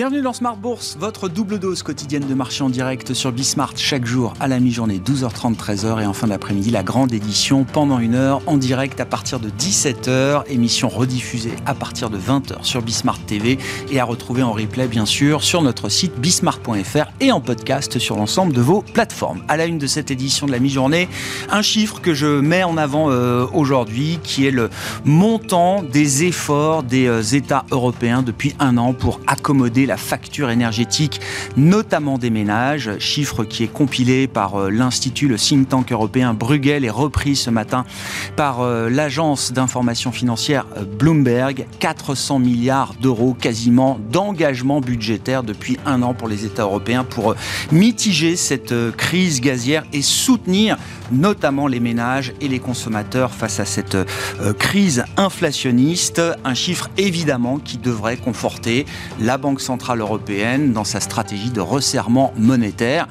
Bienvenue dans Smart Bourse, votre double dose quotidienne de marché en direct sur Bismart chaque jour à la mi-journée 12h30 13h et en fin d'après-midi la grande édition pendant une heure en direct à partir de 17h, émission rediffusée à partir de 20h sur Bismart TV et à retrouver en replay bien sûr sur notre site bismart.fr et en podcast sur l'ensemble de vos plateformes. À la une de cette édition de la mi-journée, un chiffre que je mets en avant euh, aujourd'hui qui est le montant des efforts des euh, États européens depuis un an pour accommoder la facture énergétique, notamment des ménages, chiffre qui est compilé par euh, l'Institut, le think tank européen Bruegel et repris ce matin par euh, l'agence d'information financière euh, Bloomberg. 400 milliards d'euros quasiment d'engagement budgétaire depuis un an pour les États européens pour mitiger cette crise gazière et soutenir notamment les ménages et les consommateurs face à cette crise inflationniste. Un chiffre évidemment qui devrait conforter la Banque centrale européenne dans sa stratégie de resserrement monétaire.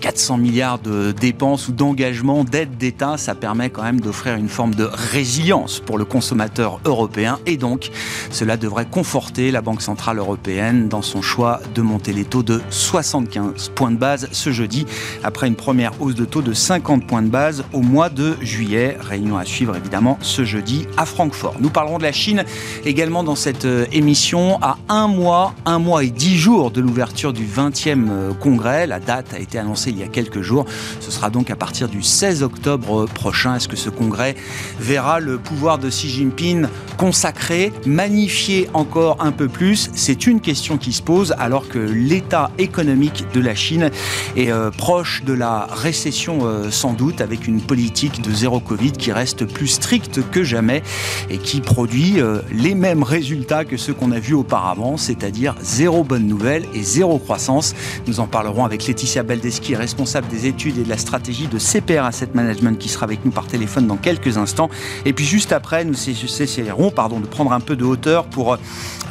400 milliards de dépenses ou d'engagements d'aide d'État, ça permet quand même d'offrir une forme de résilience pour le consommateur européen et donc cela devrait conforter la Banque Centrale Européenne dans son choix de monter les taux de 75 points de base ce jeudi après une première hausse de taux de 50 points de base au mois de juillet. Réunion à suivre évidemment ce jeudi à Francfort. Nous parlerons de la Chine également dans cette euh, émission à un mois, un mois et dix jours de l'ouverture du 20e euh, congrès. La date a été annoncée il y a quelques jours. Ce sera donc à partir du 16 octobre prochain. Est-ce que ce congrès verra le pouvoir de Xi Jinping consacré, magnifié encore un peu plus? C'est une question qui se pose alors que l'état économique de la Chine est euh, proche de la récession euh, sans doute avec une politique de zéro Covid qui reste plus stricte que jamais et qui produit euh, les mêmes résultats que ceux qu'on a vus auparavant, c'est-à-dire zéro bonne nouvelle et zéro croissance. Nous en parlerons avec Laetitia Baldeschi, responsable des études et de la stratégie de CPR Asset Management, qui sera avec nous par téléphone dans quelques instants. Et puis juste après, nous essaierons pardon, de prendre un peu de hauteur pour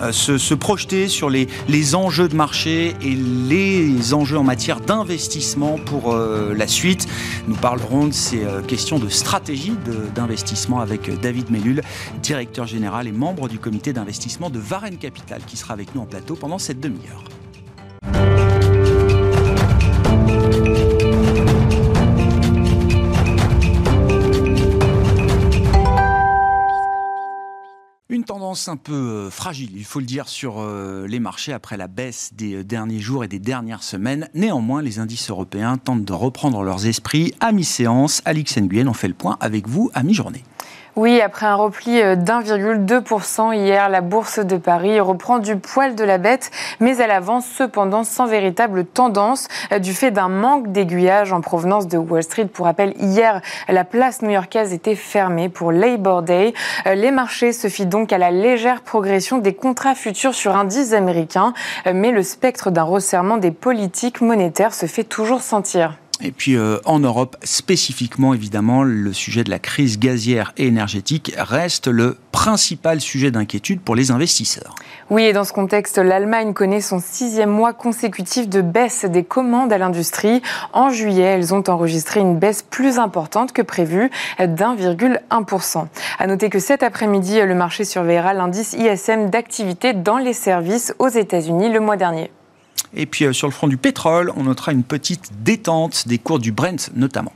euh, se, projeter sur les, enjeux de marché et les enjeux en matière d'investissement pour euh, la suite. Nous parlerons de ces euh, questions de stratégie d'investissement avec David Mellul, directeur général et membre du comité d'investissement de Varenne Capital, qui sera avec nous en plateau pendant cette demi-heure. Une tendance un peu euh, fragile, il faut le dire, sur euh, les marchés après la baisse des euh, derniers jours et des dernières semaines. Néanmoins, les indices européens tentent de reprendre leurs esprits à mi-séance. Alix Nguyen, on fait le point avec vous à mi-journée. Oui, après un repli euh, d'1,2% hier, la bourse de Paris reprend du poil de la bête, mais elle avance cependant sans véritable tendance euh, du fait d'un manque d'aiguillage en provenance de Wall Street. Pour rappel, hier, la place new-yorkaise était fermée pour Labor Day. Euh, les marchés se fient donc à la légère progression des contrats futurs sur indices américains, mais le spectre d'un resserrement des politiques monétaires se fait toujours sentir. Et puis euh, en Europe, spécifiquement évidemment, le sujet de la crise gazière et énergétique reste le principal sujet d'inquiétude pour les investisseurs. Oui, et dans ce contexte, l'Allemagne connaît son sixième mois consécutif de baisse des commandes à l'industrie. En juillet, elles ont enregistré une baisse plus importante que prévu d'1,1%. À noter que cet après-midi, le marché surveillera l'indice ISM d'activité dans les services aux États-Unis le mois dernier. Et puis euh, sur le front du pétrole, on notera une petite détente des cours du Brent notamment.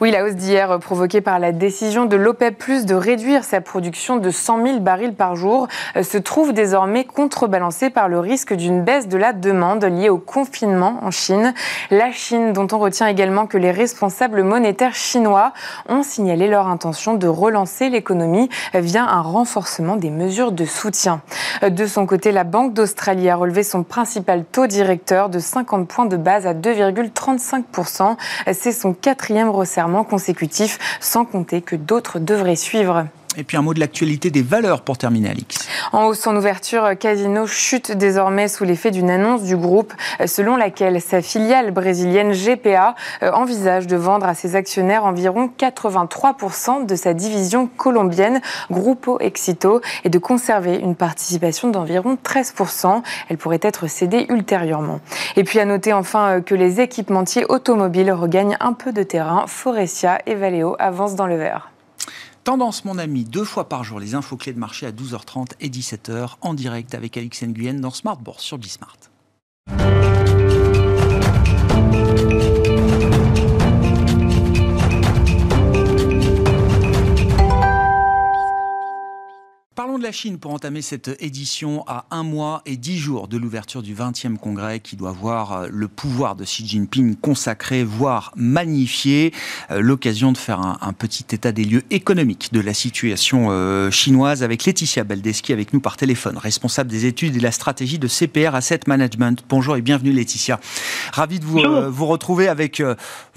Oui, la hausse d'hier provoquée par la décision de l'OPEP de réduire sa production de 100 000 barils par jour euh, se trouve désormais contrebalancée par le risque d'une baisse de la demande liée au confinement en Chine. La Chine, dont on retient également que les responsables monétaires chinois ont signalé leur intention de relancer l'économie via un renforcement des mesures de soutien. Euh, de son côté, la Banque d'Australie a relevé son principal taux directeur de 50 points de base à 2,35%. C'est son quatrième resserrement consécutif, sans compter que d'autres devraient suivre. Et puis un mot de l'actualité des valeurs pour terminer, Alix. En hausse en ouverture, Casino chute désormais sous l'effet d'une annonce du groupe selon laquelle sa filiale brésilienne GPA euh, envisage de vendre à ses actionnaires environ 83% de sa division colombienne Grupo Exito et de conserver une participation d'environ 13%. Elle pourrait être cédée ultérieurement. Et puis à noter enfin euh, que les équipementiers automobiles regagnent un peu de terrain. Forestia et Valeo avancent dans le vert. Tendance, mon ami, deux fois par jour, les infos clés de marché à 12h30 et 17h en direct avec Alix Nguyen dans Smart Bourse sur Bismart. Parlons de la Chine pour entamer cette édition à un mois et dix jours de l'ouverture du 20e congrès qui doit voir euh, le pouvoir de Xi Jinping consacré, voire magnifié. Euh, l'occasion de faire un, petit état des lieux économiques de la situation euh, chinoise avec Laetitia Baldeschi avec nous par téléphone, responsable des études et de la stratégie de CPR Asset Management. Bonjour et bienvenue Laetitia. Ravi de vous, vous retrouver avec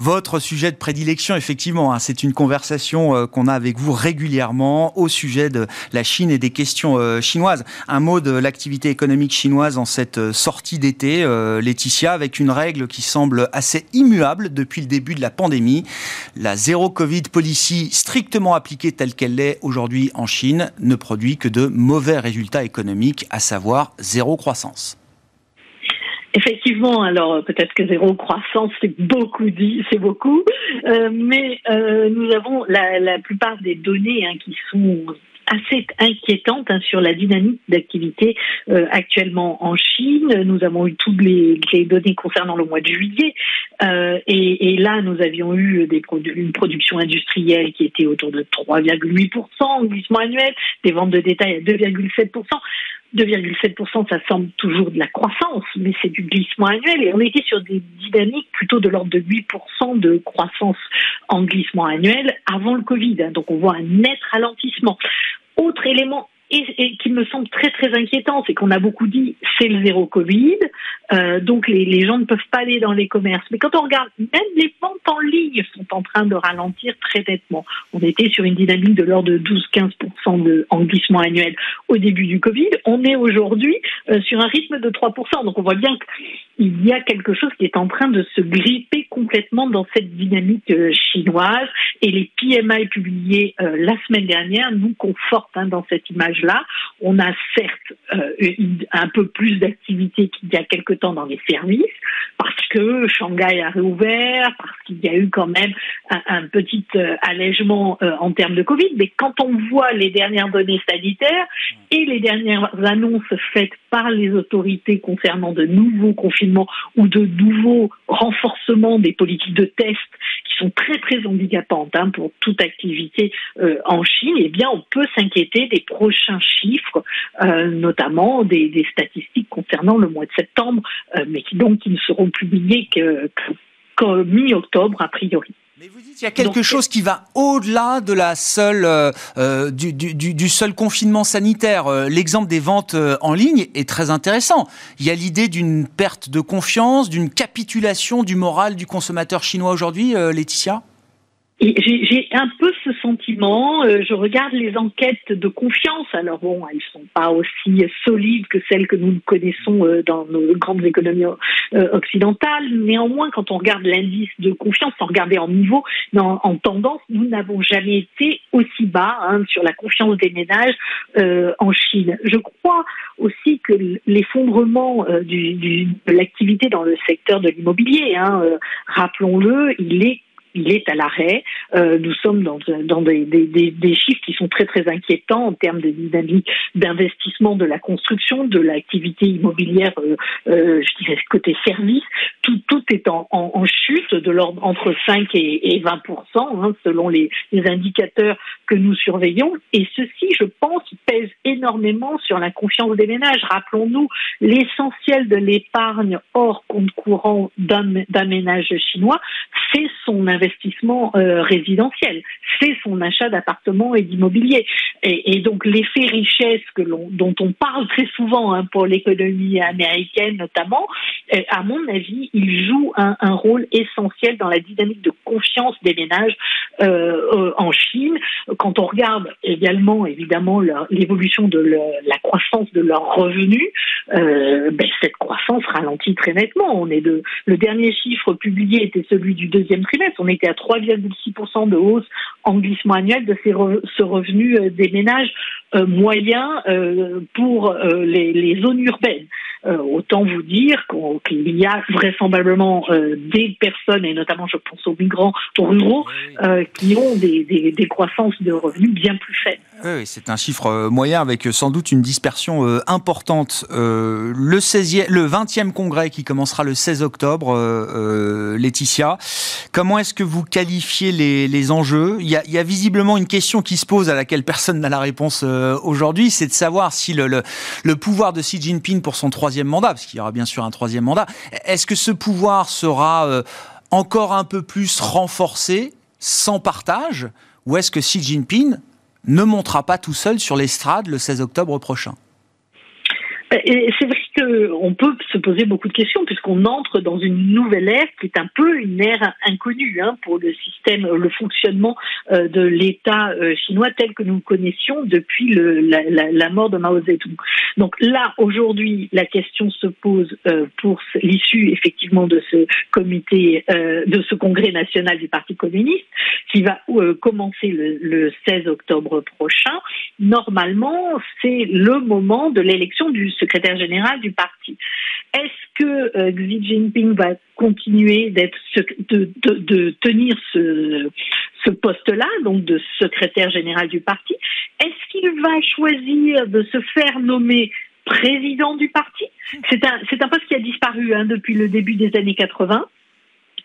votre sujet de prédilection. Effectivement, hein. c'est une conversation qu'on a avec vous régulièrement au sujet de la Chine et des questions euh, chinoises. Un mot de l'activité économique chinoise en cette euh, sortie d'été, euh, Laetitia, avec une règle qui semble assez immuable depuis le début de la pandémie. La zéro Covid policy strictement appliquée telle qu'elle l'est aujourd'hui en Chine ne produit que de mauvais résultats économiques, à savoir zéro croissance. Effectivement, alors peut-être que zéro croissance, c'est beaucoup dit, c'est beaucoup, mais nous avons la, plupart des données hein, qui sont assez inquiétante hein, sur la dynamique d'activité euh, actuellement en Chine. Nous avons eu toutes les, données concernant le mois de juillet euh, et, là nous avions eu une production industrielle qui était autour de 3,8% en glissement annuel, des ventes de détail à 2,7%. 2,7%, ça semble toujours de la croissance, mais c'est du glissement annuel. Et on était sur des dynamiques plutôt de l'ordre de 8% de croissance en glissement annuel avant le Covid. Donc on voit un net ralentissement. Autre élément et, qui me semble très très inquiétant, c'est qu'on a beaucoup dit c'est le zéro Covid, euh, donc les, gens ne peuvent pas aller dans les commerces. Mais quand on regarde, même les ventes en ligne sont en train de ralentir très nettement. On était sur une dynamique de l'ordre de 12-15% de en glissement annuel au début du Covid. On est aujourd'hui euh, sur un rythme de 3%. Donc on voit bien qu'il y a quelque chose qui est en train de se gripper complètement dans cette dynamique euh, chinoise. Et les PMI publiés la semaine dernière nous confortent hein, dans cette image là On a certes euh, un peu plus d'activité qu'il y a quelque temps dans les services, parce que Shanghai a réouvert, parce qu'il y a eu quand même un, petit euh, allègement euh, en termes de Covid. Mais quand on voit les dernières données sanitaires et les dernières annonces faites par les autorités concernant de nouveaux confinements ou de nouveaux renforcements des politiques de test qui sont très très handicapantes hein, pour toute activité en Chine, eh bien on peut s'inquiéter des prochains chiffres, euh, notamment des, statistiques concernant le mois de septembre, euh, mais qui donc ne seront publiées qu'en mi-octobre a priori. Mais vous dites qu'il y a quelque chose qui va au-delà de la seule, euh, du, du, seul confinement sanitaire. L'exemple des ventes en ligne est très intéressant. Il y a l'idée d'une perte de confiance, d'une capitulation du moral du consommateur chinois aujourd'hui, Laetitia? J'ai un peu ce sentiment. Euh, je regarde les enquêtes de confiance. Alors bon, elles sont pas aussi solides que celles que nous connaissons euh, dans nos grandes économies euh, occidentales. Néanmoins, quand on regarde l'indice de confiance, sans regarder en niveau, en, en tendance, nous n'avons jamais été aussi bas hein, sur la confiance des ménages en Chine. Je crois aussi que l'effondrement du, du, de l'activité dans le secteur de l'immobilier, hein, rappelons-le, il est il est à l'arrêt. Euh, nous sommes dans, des, chiffres qui sont très très inquiétants en termes d'investissement de la construction, de l'activité immobilière, euh, euh, je dirais côté service. Tout, tout est en, chute de l'ordre entre 5 et, et 20% hein, selon les, les, indicateurs que nous surveillons. Et ceci, je pense, pèse énormément sur la confiance des ménages. Rappelons-nous, l'essentiel de l'épargne hors compte courant d'un ménage chinois, c'est son investissement investissement euh, résidentiel, c'est son achat d'appartements et d'immobilier. Et, donc l'effet richesse que dont on parle très souvent hein, pour l'économie américaine notamment, euh, à mon avis, il joue un, rôle essentiel dans la dynamique de confiance des ménages euh, en Chine. Quand on regarde également évidemment l'évolution de la croissance de leurs revenus, ben, cette croissance ralentit très nettement. On est de, le dernier chiffre publié était celui du deuxième trimestre. On était à 3,6% de hausse en glissement annuel de ces ce revenu euh, des ménages moyens pour les, zones urbaines. autant vous dire qu'il y a vraisemblablement des personnes, et notamment je pense aux migrants ruraux, qui ont des, des, croissances de revenus bien plus faibles. Oui, c'est un chiffre moyen avec sans doute une dispersion importante. le, 16e, le 20e congrès qui commencera le 16 octobre, Laetitia, comment est-ce que vous qualifiez les, enjeux. Il y, a, visiblement une question qui se pose à laquelle personne n'a la réponse euh, aujourd'hui, c'est de savoir si le, pouvoir de Xi Jinping pour son troisième mandat, parce qu'il y aura bien sûr un troisième mandat, est-ce que ce pouvoir sera euh, encore un peu plus renforcé, sans partage, ou est-ce que Xi Jinping ne montera pas tout seul sur l'estrade le 16 octobre prochain? C'est vrai qu'on peut se poser beaucoup de questions puisqu'on entre dans une nouvelle ère qui est un peu une ère inconnue hein, pour le système, le fonctionnement euh, de l'État euh, chinois tel que nous le connaissions depuis la, mort de Mao Zedong. Donc là, aujourd'hui, la question se pose euh, pour l'issue effectivement de ce comité, de ce congrès national du Parti communiste qui va commencer le, le 16 octobre prochain. Normalement, c'est le moment de l'élection du secrétaire général du parti. Est-ce que euh, Xi Jinping va continuer d'être de, tenir ce, poste-là, donc de secrétaire général du parti? Est-ce qu'il va choisir de se faire nommer président du parti? C'est un, c'est un poste qui a disparu hein, depuis le début des années 80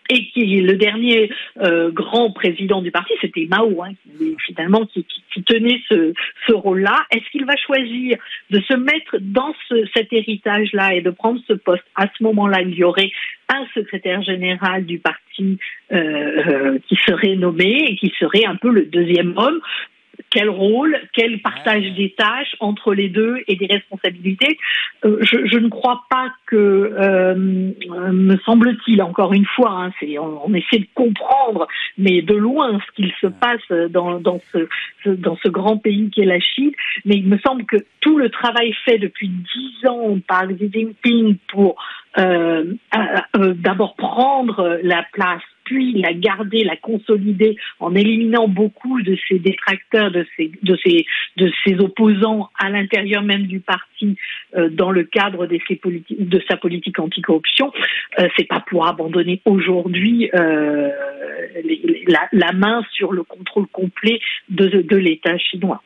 et qui le dernier euh, grand président du parti, c'était Mao, hein, qui, finalement qui, tenait ce, rôle-là. Est-ce qu'il va choisir de se mettre dans ce, cet héritage-là et de prendre ce poste? À ce moment-là, il y aurait un secrétaire général du parti euh, euh, qui serait nommé et qui serait un peu le deuxième homme quel rôle, quel partage des tâches entre les deux et des responsabilités. Euh, je, je, ne crois pas que, euh, me semble-t-il, encore une fois, hein, c'est, on, essaie de comprendre, mais de loin, ce qu'il se passe dans, dans, ce, dans ce grand pays qui est la Chine. Mais il me semble que tout le travail fait depuis dix ans par Xi Jinping pour euh, euh, d'abord prendre la place puis la garder, la consolider en éliminant beaucoup de ses détracteurs, de ses, de ses, de ses opposants à l'intérieur même du parti euh, dans le cadre de, ses de sa politique anticorruption. Euh, c'est pas pour abandonner aujourd'hui euh, la, main sur le contrôle complet de l'État chinois.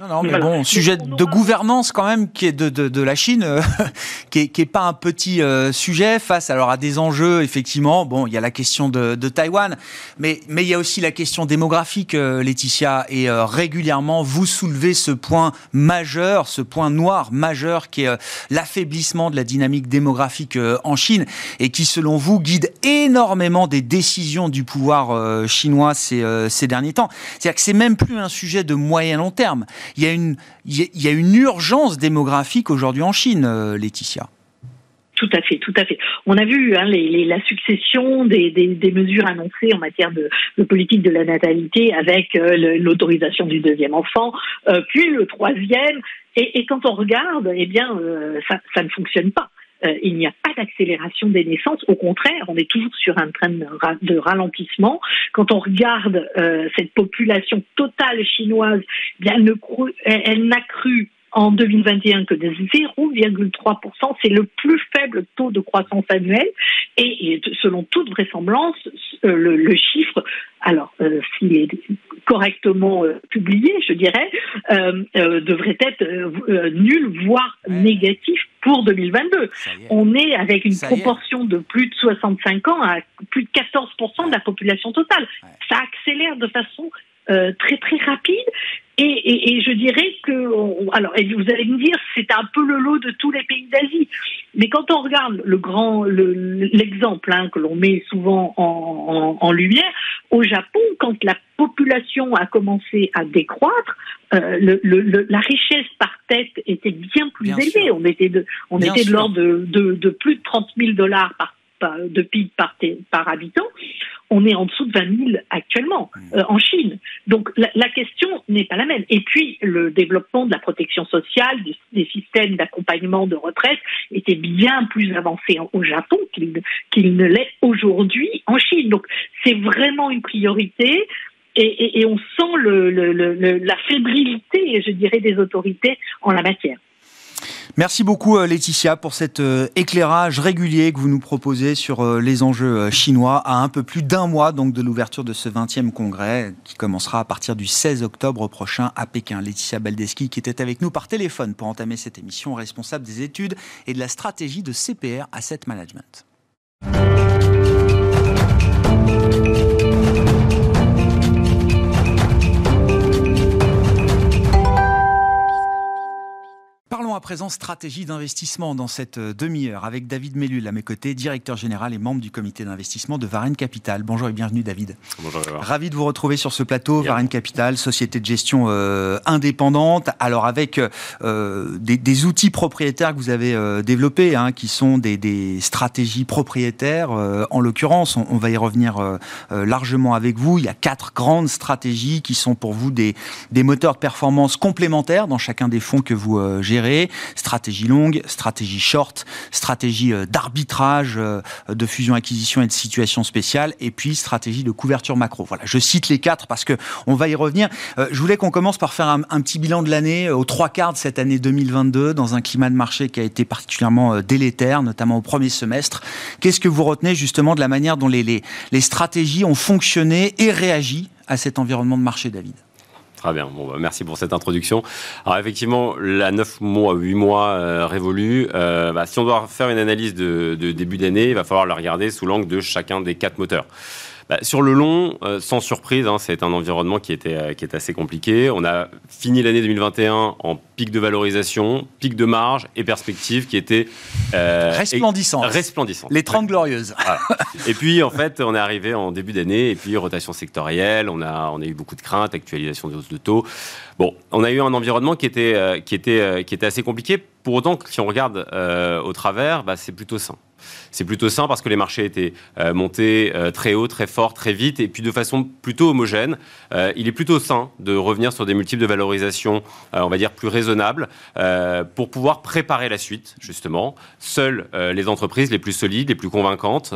Non, non, mais bon, sujet de gouvernance quand même qui est de, de, de la Chine, euh, qui, est, qui est pas un petit euh, sujet face alors à des enjeux effectivement. Bon, il y a la question de, de Taïwan, mais mais il y a aussi la question démographique, euh, Laetitia, et régulièrement vous soulevez ce point majeur, ce point noir majeur qui est l'affaiblissement de la dynamique démographique en Chine et qui, selon vous, guide énormément des décisions du pouvoir chinois ces, ces derniers temps. C'est-à-dire que c'est même plus un sujet de moyen long terme il y a une, il y a une urgence démographique aujourd'hui en Chine, euh, Laetitia. Tout à fait, tout à fait. On a vu hein, les, la succession des, des, mesures annoncées en matière de, politique de la natalité avec euh, l'autorisation du deuxième enfant, euh, puis le troisième. Et, quand on regarde, eh bien, ça ne fonctionne pas. Euh, il n'y a pas d'accélération des naissances. Au contraire, on est toujours sur un train de, ralentissement. Quand on regarde euh, cette population totale chinoise, bien, elle n'a cru en 2021 que de 0,3%. C'est le plus faible taux de croissance annuel et, selon toute vraisemblance, euh, le, chiffre, alors euh, s'il est correctement euh, publié, je dirais, devrait être nul, voire négatif pour 2022. On est avec une proportion de plus de 65 ans à plus de 14% de la population totale. Ça accélère de façon très très rapide et, et, et, je dirais que, alors, vous allez me dire, c'est un peu le lot de tous les pays d'Asie. Mais quand on regarde le grand, l'exemple hein, que l'on met souvent en, en, en, lumière, au Japon, quand la population a commencé à décroître, euh, le, le, la richesse par tête était bien plus élevée. On était de, on était de l'ordre de, de, de, plus de 30 000 dollars par, de PIB par, par habitant on est en dessous de 20 000 actuellement mmh. euh, en Chine. Donc la, la question n'est pas la même. Et puis le développement de la protection sociale, des, systèmes d'accompagnement de retraite était bien plus avancé au Japon qu'il ne l'est aujourd'hui en Chine. Donc c'est vraiment une priorité. et, on sent le, la fébrilité, je dirais, des autorités en la matière. Merci beaucoup euh, Laetitia pour cet euh, éclairage régulier que vous nous proposez sur euh, les enjeux chinois à un peu plus d'un mois donc de l'ouverture de ce 20e congrès qui commencera à partir du 16 octobre prochain à Pékin. Laetitia Baldeski qui était avec nous par téléphone pour entamer cette émission, responsable des études et de la stratégie de CPR Asset Management. Parlons à présent stratégie d'investissement dans cette euh, demi-heure avec David Mellul à mes côtés, directeur général et membre du comité d'investissement de Varenne Capital. Bonjour et bienvenue David. Bonjour. Ravi de vous retrouver sur ce plateau. Varenne Capital, société de gestion euh, indépendante. Alors avec euh, des, outils propriétaires que vous avez développés, hein, qui sont des, stratégies propriétaires. en l'occurrence, on, va y revenir largement avec vous. Il y a quatre grandes stratégies qui sont pour vous des, des moteurs de performance complémentaires dans chacun des fonds que vous gérez stratégie longue, stratégie short, stratégie euh, d'arbitrage, euh, de fusion-acquisition et de situation spéciale, et puis stratégie de couverture macro. Voilà, je cite les quatre parce que on va y revenir. Euh, je voulais qu'on commence par faire un, petit bilan de l'année, aux trois quarts de cette année 2022, dans un climat de marché qui a été particulièrement délétère, notamment au premier semestre. Qu'est-ce que vous retenez justement de la manière dont les, les, les stratégies ont fonctionné et réagi à cet environnement de marché, David? Très bien. Bon, bah, merci pour cette introduction. Alors effectivement, la 9 mois, 8 mois euh, révolus, euh, bah, si on doit faire une analyse de, de début d'année, il va falloir la regarder sous l'angle de chacun des quatre moteurs. Bah, sur le long, euh, sans surprise, hein, c'est un environnement qui était, euh, qui est assez compliqué. On a fini l'année 2021 en pic de valorisation, pic de marge et perspective qui étaient euh, resplendissantes. Les 30 glorieuses. Et puis, en fait, on est arrivé en début d'année et puis rotation sectorielle. On a, on a eu beaucoup de craintes, actualisation des hausses de taux. Bon, on a eu un environnement qui était, qui était, qui était assez compliqué. Pour autant, si on regarde au travers, bah, c'est plutôt sain. C'est plutôt sain parce que les marchés étaient euh, montés euh, très haut, très fort, très vite et puis de façon plutôt homogène. Euh, il est plutôt sain de revenir sur des multiples de valorisation, on va dire, plus raisonnables pour pouvoir préparer la suite, justement. Seules les entreprises les plus solides, les plus convaincantes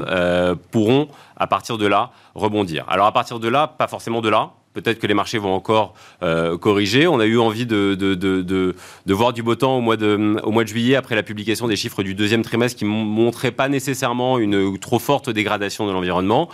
pourront, à partir de là, rebondir. Alors à partir de là, pas forcément de là, Peut-être que les marchés vont encore euh, corriger. On a eu envie de, de, de, de, voir du beau temps au mois, de, au mois de juillet après la publication des chiffres du deuxième trimestre qui ne montraient pas nécessairement une trop forte dégradation de l'environnement.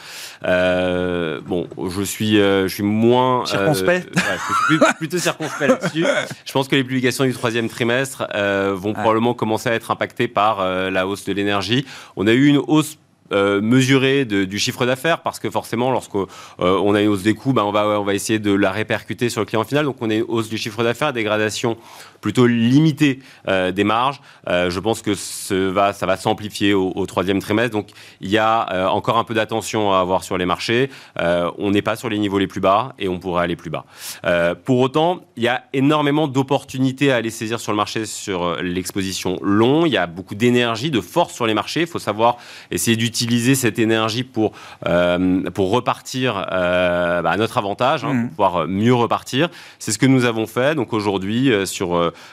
Euh, bon, je suis, euh, je suis moins... Circonspect Je suis plutôt circonspect là-dessus. Je pense que les publications du troisième trimestre vont probablement commencer à être impactées par la hausse de l'énergie. On a eu une hausse euh, mesurer du chiffre d'affaires parce que forcément lorsqu'on euh, on a une hausse des coûts, ben on, va, on va essayer de la répercuter sur le client final. Donc on a une hausse du chiffre d'affaires, dégradation plutôt limitée euh, des marges. je pense que ce va, ça va s'amplifier au, troisième trimestre. Donc il y a encore un peu d'attention à avoir sur les marchés. on n'est pas sur les niveaux les plus bas et on pourrait aller plus bas. pour autant, il y a énormément d'opportunités à aller saisir sur le marché sur l'exposition long. Il y a beaucoup d'énergie, de force sur les marchés. Il faut savoir essayer d'utiliser utiliser cette énergie pour, euh, pour repartir euh, bah, à notre avantage, hein, pour mmh. pouvoir mieux repartir. C'est ce que nous avons fait. Donc aujourd'hui,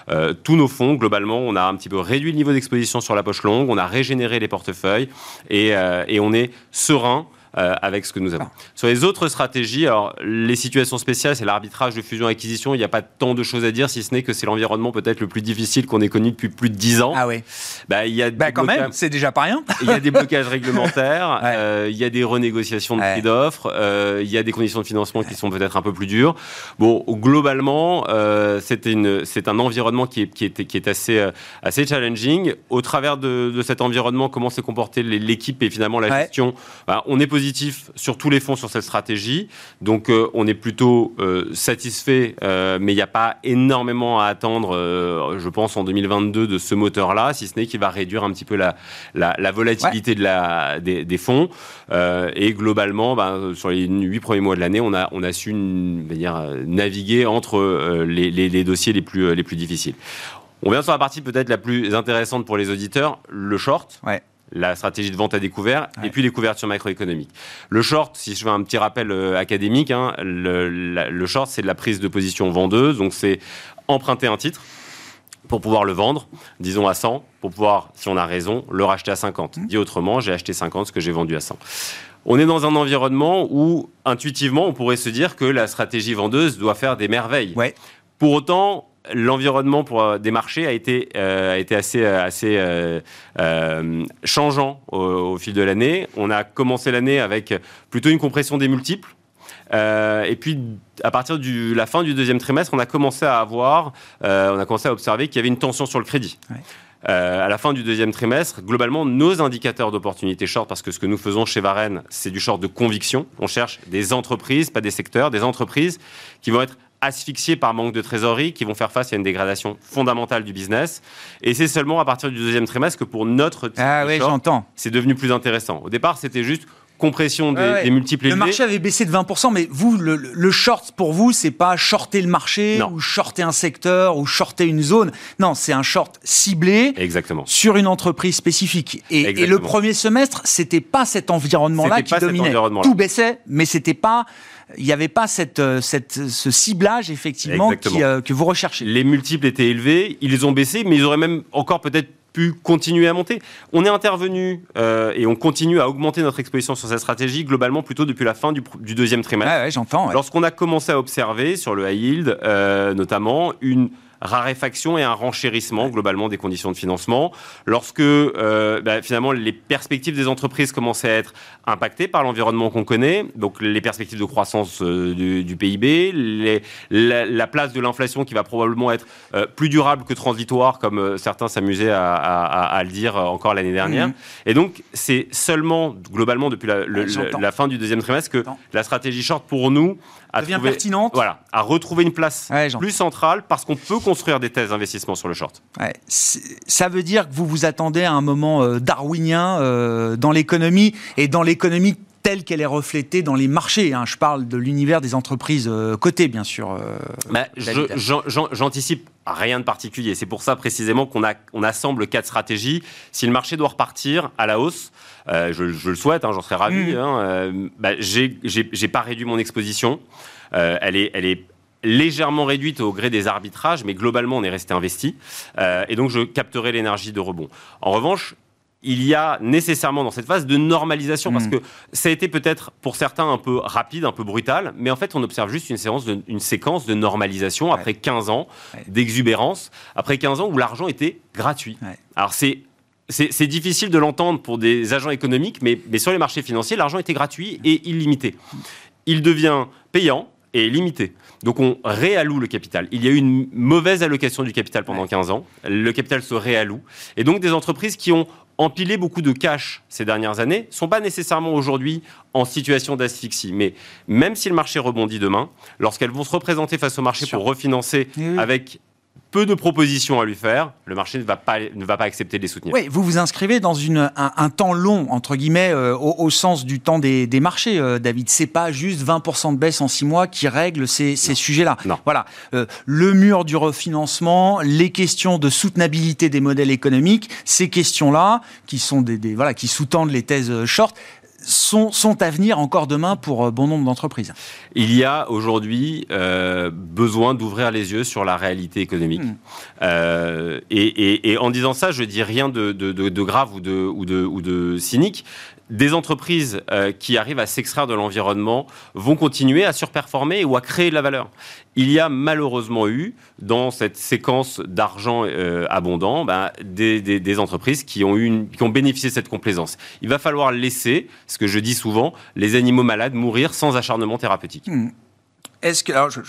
euh, sur tous nos fonds, globalement, on a un petit peu réduit le niveau d'exposition sur la poche longue, on a régénéré les portefeuilles et, et on est serein euh, avec ce que nous avons. Sur les autres stratégies, alors les situations spéciales, c'est l'arbitrage de fusion-acquisition. Il n'y a pas tant de choses à dire, si ce n'est que c'est l'environnement peut-être le plus difficile qu'on ait connu depuis plus de 10 ans. Ah oui. Bah, il y a bah, quand même, c'est déjà pas rien. il y a des blocages réglementaires, euh, il y a des renégociations de prix d'offres, euh, il y a des conditions de financement qui sont peut-être un peu plus dures. Bon, globalement, c'est un environnement qui est, qui est, qui est assez, assez challenging. Au travers de, de cet environnement, comment s'est comportée l'équipe et finalement la gestion, bah, on est positif sur tous les fonds sur cette stratégie. Donc euh, on est plutôt euh, satisfait, euh, mais il n'y a pas énormément à attendre, je pense, en 2022 de ce moteur-là, si ce n'est qu'il va réduire un petit peu la, la, volatilité de la, des, fonds. et globalement, ben, sur les huit premiers mois de l'année, on a, on a su dire, naviguer entre les, les, dossiers les plus, les plus difficiles. On vient sur la partie peut-être la plus intéressante pour les auditeurs, le short. Ouais la stratégie de vente à découvert et puis les couvertures macroéconomiques. Le short, si je fais un petit rappel euh, académique, hein, le, short, c'est de la prise de position vendeuse, donc c'est emprunter un titre pour pouvoir le vendre, disons à 100, pour pouvoir, si on a raison, le racheter à 50. Mmh. Dit autrement, j'ai acheté 50 ce que j'ai vendu à 100. on est dans un environnement où intuitivement on pourrait se dire que la stratégie vendeuse doit faire des merveilles. Ouais. Pour autant, l'environnement pour euh, des marchés a été, euh, a été assez, euh, assez euh, euh, changeant au, au fil de l'année. On a commencé l'année avec plutôt une compression des multiples. Et puis, à partir de la fin du deuxième trimestre, on a commencé à avoir, on a commencé à observer qu'il y avait une tension sur le crédit. Ouais. Euh, à la fin du deuxième trimestre, globalement, nos indicateurs d'opportunité short, parce que ce que nous faisons chez Varenne, c'est du short de conviction. On cherche des entreprises, pas des secteurs, des entreprises qui vont être asphyxiées par manque de trésorerie, qui vont faire face à une dégradation fondamentale du business. Et c'est seulement à partir du deuxième trimestre que pour notre Ah oui, j'entends. c'est devenu plus intéressant. Au départ, c'était juste compression des, ouais. des multiples Le marché avait baissé de 20%, mais vous, le, le short pour vous, c'est pas shorter le marché Non. ou shorter un secteur ou shorter une zone. Non, c'est un short ciblé Exactement. sur une entreprise spécifique. Et, et le premier semestre, c'était pas cet environnement-là qui dominait. Tout baissait, mais c'était pas, il n'y avait pas cette, euh, cette, ce ciblage effectivement qui, euh, que vous recherchez. Les multiples étaient élevés, ils ont baissé, mais ils auraient même encore peut-être pu continuer à monter. On est intervenu euh, et on continue à augmenter notre exposition sur cette stratégie globalement plutôt depuis la fin du, deuxième trimestre. Ouais, ouais, j'entends. ouais. Lorsqu'on a commencé à observer sur le high yield, euh, notamment, une raréfaction et un renchérissement globalement des conditions de financement. Lorsque euh, bah, finalement les perspectives des entreprises commençaient à être impactées par l'environnement qu'on connaît, donc les perspectives de croissance euh, du, du PIB, les- la, la place de l'inflation qui va probablement être euh, plus durable que transitoire, comme euh, certains s'amusaient à, à- à- à le dire encore l'année dernière. Mhm. Et donc c'est seulement globalement depuis la, le- fin du deuxième trimestre que la stratégie short pour nous a Devient pertinente. voilà, à retrouver une place Ouais, plus centrale parce qu'on peut construire des thèses d'investissement sur le short. Ouais, ça veut dire que vous vous attendez à un moment euh, darwinien euh, dans l'économie et dans l'économie telle qu'elle est reflétée dans les marchés. hein. Je parle de l'univers des entreprises euh, cotées, bien sûr. euh. Bah, J'anticipe rien de particulier. C'est pour ça précisément qu'on on assemble quatre stratégies. Si le marché doit repartir à la hausse, euh, je, je le souhaite, hein, j'en serais ravi. Mm. hein, euh, bah, j'ai pas réduit mon exposition. Euh, elle est, elle est légèrement réduite au gré des arbitrages, mais globalement on est resté investi. Euh, et donc je capterai l'énergie de rebond. En revanche, il y a nécessairement dans cette phase de normalisation, parce Mm. que ça a été peut-être pour certains un peu rapide, un peu brutal, mais en fait on observe juste une, séance de, une séquence de normalisation après 15 ans Ouais. d'exubérance, après 15 ans où l'argent était gratuit. Ouais. Alors c'est... C'est c'est difficile de l'entendre pour des agents économiques, mais, mais sur les marchés financiers, l'argent était gratuit et illimité. Il devient payant et limité. Donc on réalloue le capital. Il y a eu une mauvaise allocation du capital pendant Ouais. 15 ans. Le capital se réalloue. Et donc des entreprises qui ont empilé beaucoup de cash ces dernières années sont pas nécessairement aujourd'hui en situation d'asphyxie. Mais même si le marché rebondit demain, lorsqu'elles vont se représenter face au marché pour refinancer oui. avec peu de propositions à lui faire, le marché ne va pas, ne va pas accepter de les soutenir. Oui, vous vous inscrivez dans une, un, un temps long, entre guillemets, euh, au, au sens du temps des, des marchés, euh, David. C'est pas juste 20% de baisse en six mois qui règle ces, ces sujets-là. Non. Voilà. Euh, le mur du refinancement, les questions de soutenabilité des modèles économiques, ces questions-là, qui sont des, des- voilà, qui sous-tendent les thèses euh, short, sont, sont à venir encore demain pour euh, bon nombre d'entreprises. Il y a aujourd'hui euh, besoin d'ouvrir les yeux sur la réalité économique. Mm. Euh, et, et- et en disant ça, je dis rien de, de- de- de grave ou de, ou, de, ou de cynique. Des entreprises euh, qui arrivent à s'extraire de l'environnement vont continuer à surperformer ou à créer de la valeur. Il y a malheureusement eu, dans cette séquence d'argent euh, abondant, ben, des, entreprises qui ont, bénéficié de cette complaisance. Il va falloir laisser, ce que je dis souvent, les animaux malades mourir sans acharnement thérapeutique. Est-ce que alors, je-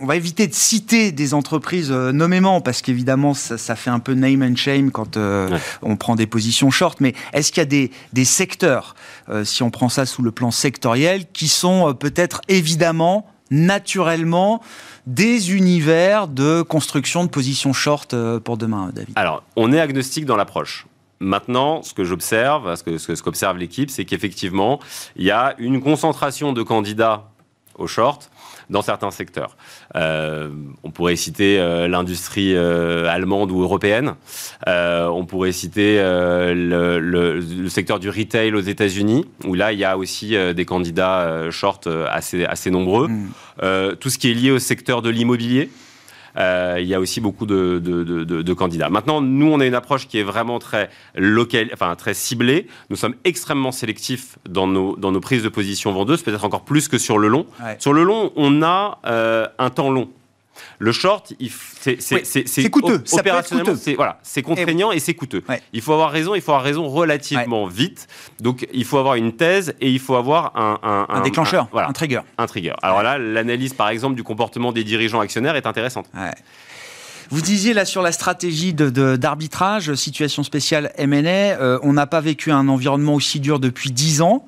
on va éviter de citer des entreprises euh, nommément parce qu'évidemment ça, ça fait un peu name and shame quand euh, Ouais. on prend des positions short. Mais est-ce qu'il y a des, des secteurs, euh, si on prend ça sous le plan sectoriel, qui sont peut-être évidemment naturellement des univers de construction de positions short pour demain, David? Alors, on est agnostique dans l'approche. Maintenant, ce que j'observe, ce que- ce que- ce qu'observe l'équipe, c'est qu'effectivement, il y a une concentration de candidats au short dans certains secteurs. Euh, on pourrait citer euh, l'industrie euh, allemande ou européenne. On pourrait citer le, le- le secteur du retail aux États-Unis, où là, il y a aussi des candidats short assez, assez nombreux. Mm. Tout ce qui est lié au secteur de l'immobilier. Il y a aussi beaucoup de, de, candidats. Maintenant, nous, on a une approche qui est vraiment très locale, enfin très ciblée. Nous sommes extrêmement sélectifs dans nos, dans nos prises de position vendeuses, peut-être encore plus que sur le long. Sur le long, on a un temps long. Le short, c'est coûteux. Opérationnellement, c'est voilà, contraignant et, c'est coûteux. Il faut avoir raison, il faut avoir raison relativement vite. Donc, il faut avoir une thèse et il faut avoir un, un, déclencheur, un, trigger. Un trigger. Alors là, l'analyse, par exemple, du comportement des dirigeants actionnaires est intéressante. Vous disiez là sur la stratégie d'arbitrage, situation spéciale M&A, euh, on n'a pas vécu un environnement aussi dur depuis 10 ans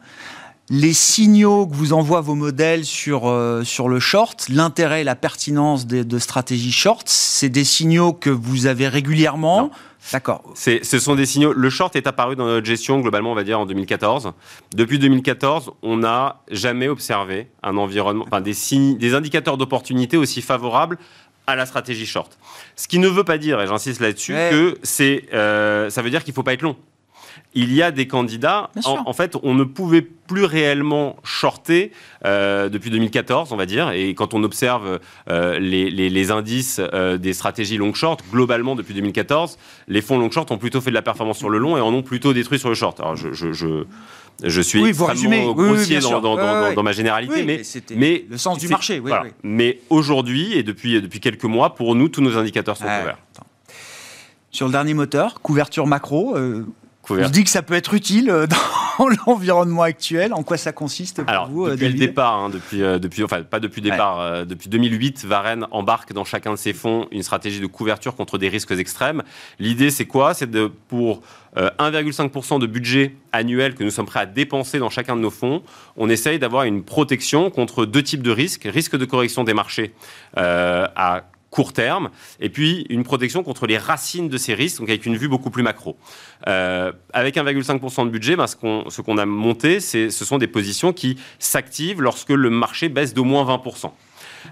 les signaux que vous envoient vos modèles sur, euh, sur le short, l'intérêt et la pertinence de, de stratégies short, c'est des signaux que vous avez régulièrement D'accord. Ce sont des signaux. Le short est apparu dans notre gestion globalement, on va dire en 2014. Depuis 2014, on n'a jamais observé un environnement, enfin des, signes, des indicateurs d'opportunité aussi favorables à la stratégie short. Ce qui ne veut pas dire, et j'insiste là-dessus, que c'est, euh, ça veut dire qu'il ne faut pas être long il y a des candidats. En, fait, on ne pouvait plus réellement shorter euh, depuis 2014, on va dire. Et quand on observe euh, les, indices euh, des stratégies long short, globalement depuis 2014, les fonds long short ont plutôt fait de la performance sur le long et en ont plutôt détruit sur le short. Alors je, je, suis oui, extrêmement grossier dans, ma généralité, mais, mais, le sens du marché. Mais aujourd'hui et depuis, depuis quelques mois, pour nous, tous nos indicateurs sont couverts. Sur le dernier moteur, couverture macro, je dis que ça peut être utile euh, dans l'environnement actuel. En quoi ça consiste pour vous euh, Depuis le départ, hein, depuis, euh, depuis, enfin pas depuis le départ, depuis 2008, Varenne embarque dans chacun de ses fonds une stratégie de couverture contre des risques extrêmes. L'idée, c'est quoi? C'est de pour 1,5% de budget annuel que nous sommes prêts à dépenser dans chacun de nos fonds, on essaye d'avoir une protection contre deux types de risques. Risque de correction des marchés à court terme, et puis une protection contre les racines de ces risques, donc avec une vue beaucoup plus macro. Euh, avec 1,5% de budget, ben, ce qu'on a monté, ce sont des positions qui s'activent lorsque le marché baisse d'au moins 20%.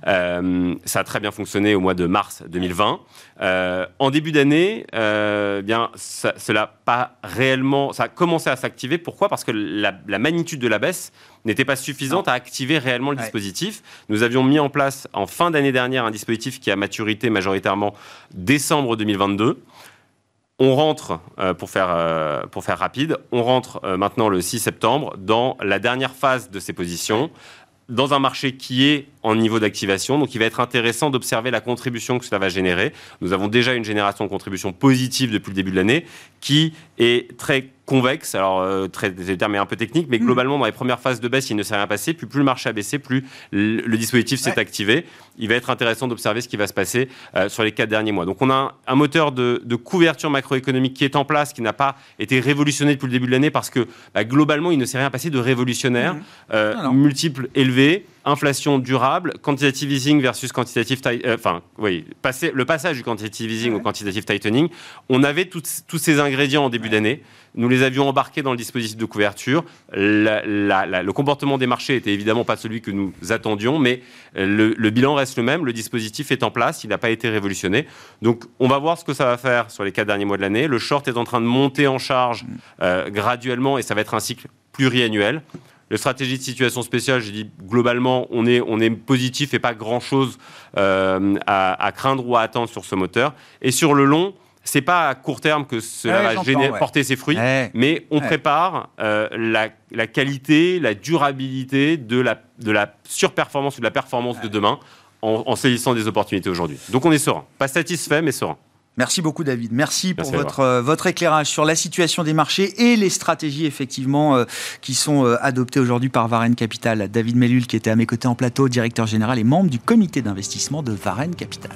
Euh, ça a très bien fonctionné au mois de mars 2020. Euh, en début d'année, euh, bien, ça, cela pas réellement, ça a commencé à s'activer. Pourquoi? Parce que la, magnitude de la baisse n'était pas suffisante à activer réellement le dispositif. Nous avions mis en place en fin d'année dernière un dispositif qui a maturité majoritairement décembre 2022. On rentre, pour, faire, pour faire rapide, on rentre maintenant le 6 septembre dans la dernière phase de ces positions dans un marché qui est en niveau d'activation. Donc, il va être intéressant d'observer la contribution que cela va générer. Nous avons déjà une génération de contribution positive depuis le début de l'année qui est très convexe. Alors, euh, très, le terme est un peu technique, mais mm. globalement, dans les premières phases de baisse, il ne s'est rien passé. Puis, plus le marché a baissé, plus le, dispositif s'est activé. Il va être intéressant d'observer ce qui va se passer euh, sur les quatre derniers mois. Donc, on a un, moteur de, couverture macroéconomique qui est en place, qui n'a pas été révolutionné depuis le début de l'année parce que bah, globalement, il ne s'est rien passé de révolutionnaire. Mm. Euh, multiples élevés, inflation durable, quantitative easing versus quantitative, euh, enfin, oui, passer, le passage du quantitative easing au quantitative tightening, on avait tous ces ingrédients en début d'année. Nous les avions embarqués dans le dispositif de couverture. le comportement des marchés était évidemment pas celui que nous attendions, mais le, bilan reste le même. Le dispositif est en place, il n'a pas été révolutionné. Donc, on va voir ce que ça va faire sur les quatre derniers mois de l'année. Le short est en train de monter en charge euh, graduellement et ça va être un cycle pluriannuel. Le stratégie de situation spéciale, j'ai dit globalement, on est, on est positif et pas grand-chose euh, à, craindre ou à attendre sur ce moteur. Et sur le long, c'est pas à court terme que cela va porter ses fruits, mais on prépare euh, la, qualité, la durabilité de la, de la surperformance ou de la performance de demain en, en saisissant des opportunités aujourd'hui. Donc on est serein. Pas satisfait, mais serein. Merci beaucoup David. Merci, pour votre, euh, votre éclairage sur la situation des marchés et les stratégies effectivement euh, qui sont euh, adoptées aujourd'hui par Varenne Capital. David Mellul qui était à mes côtés en plateau, directeur général et membre du comité d'investissement de Varenne Capital.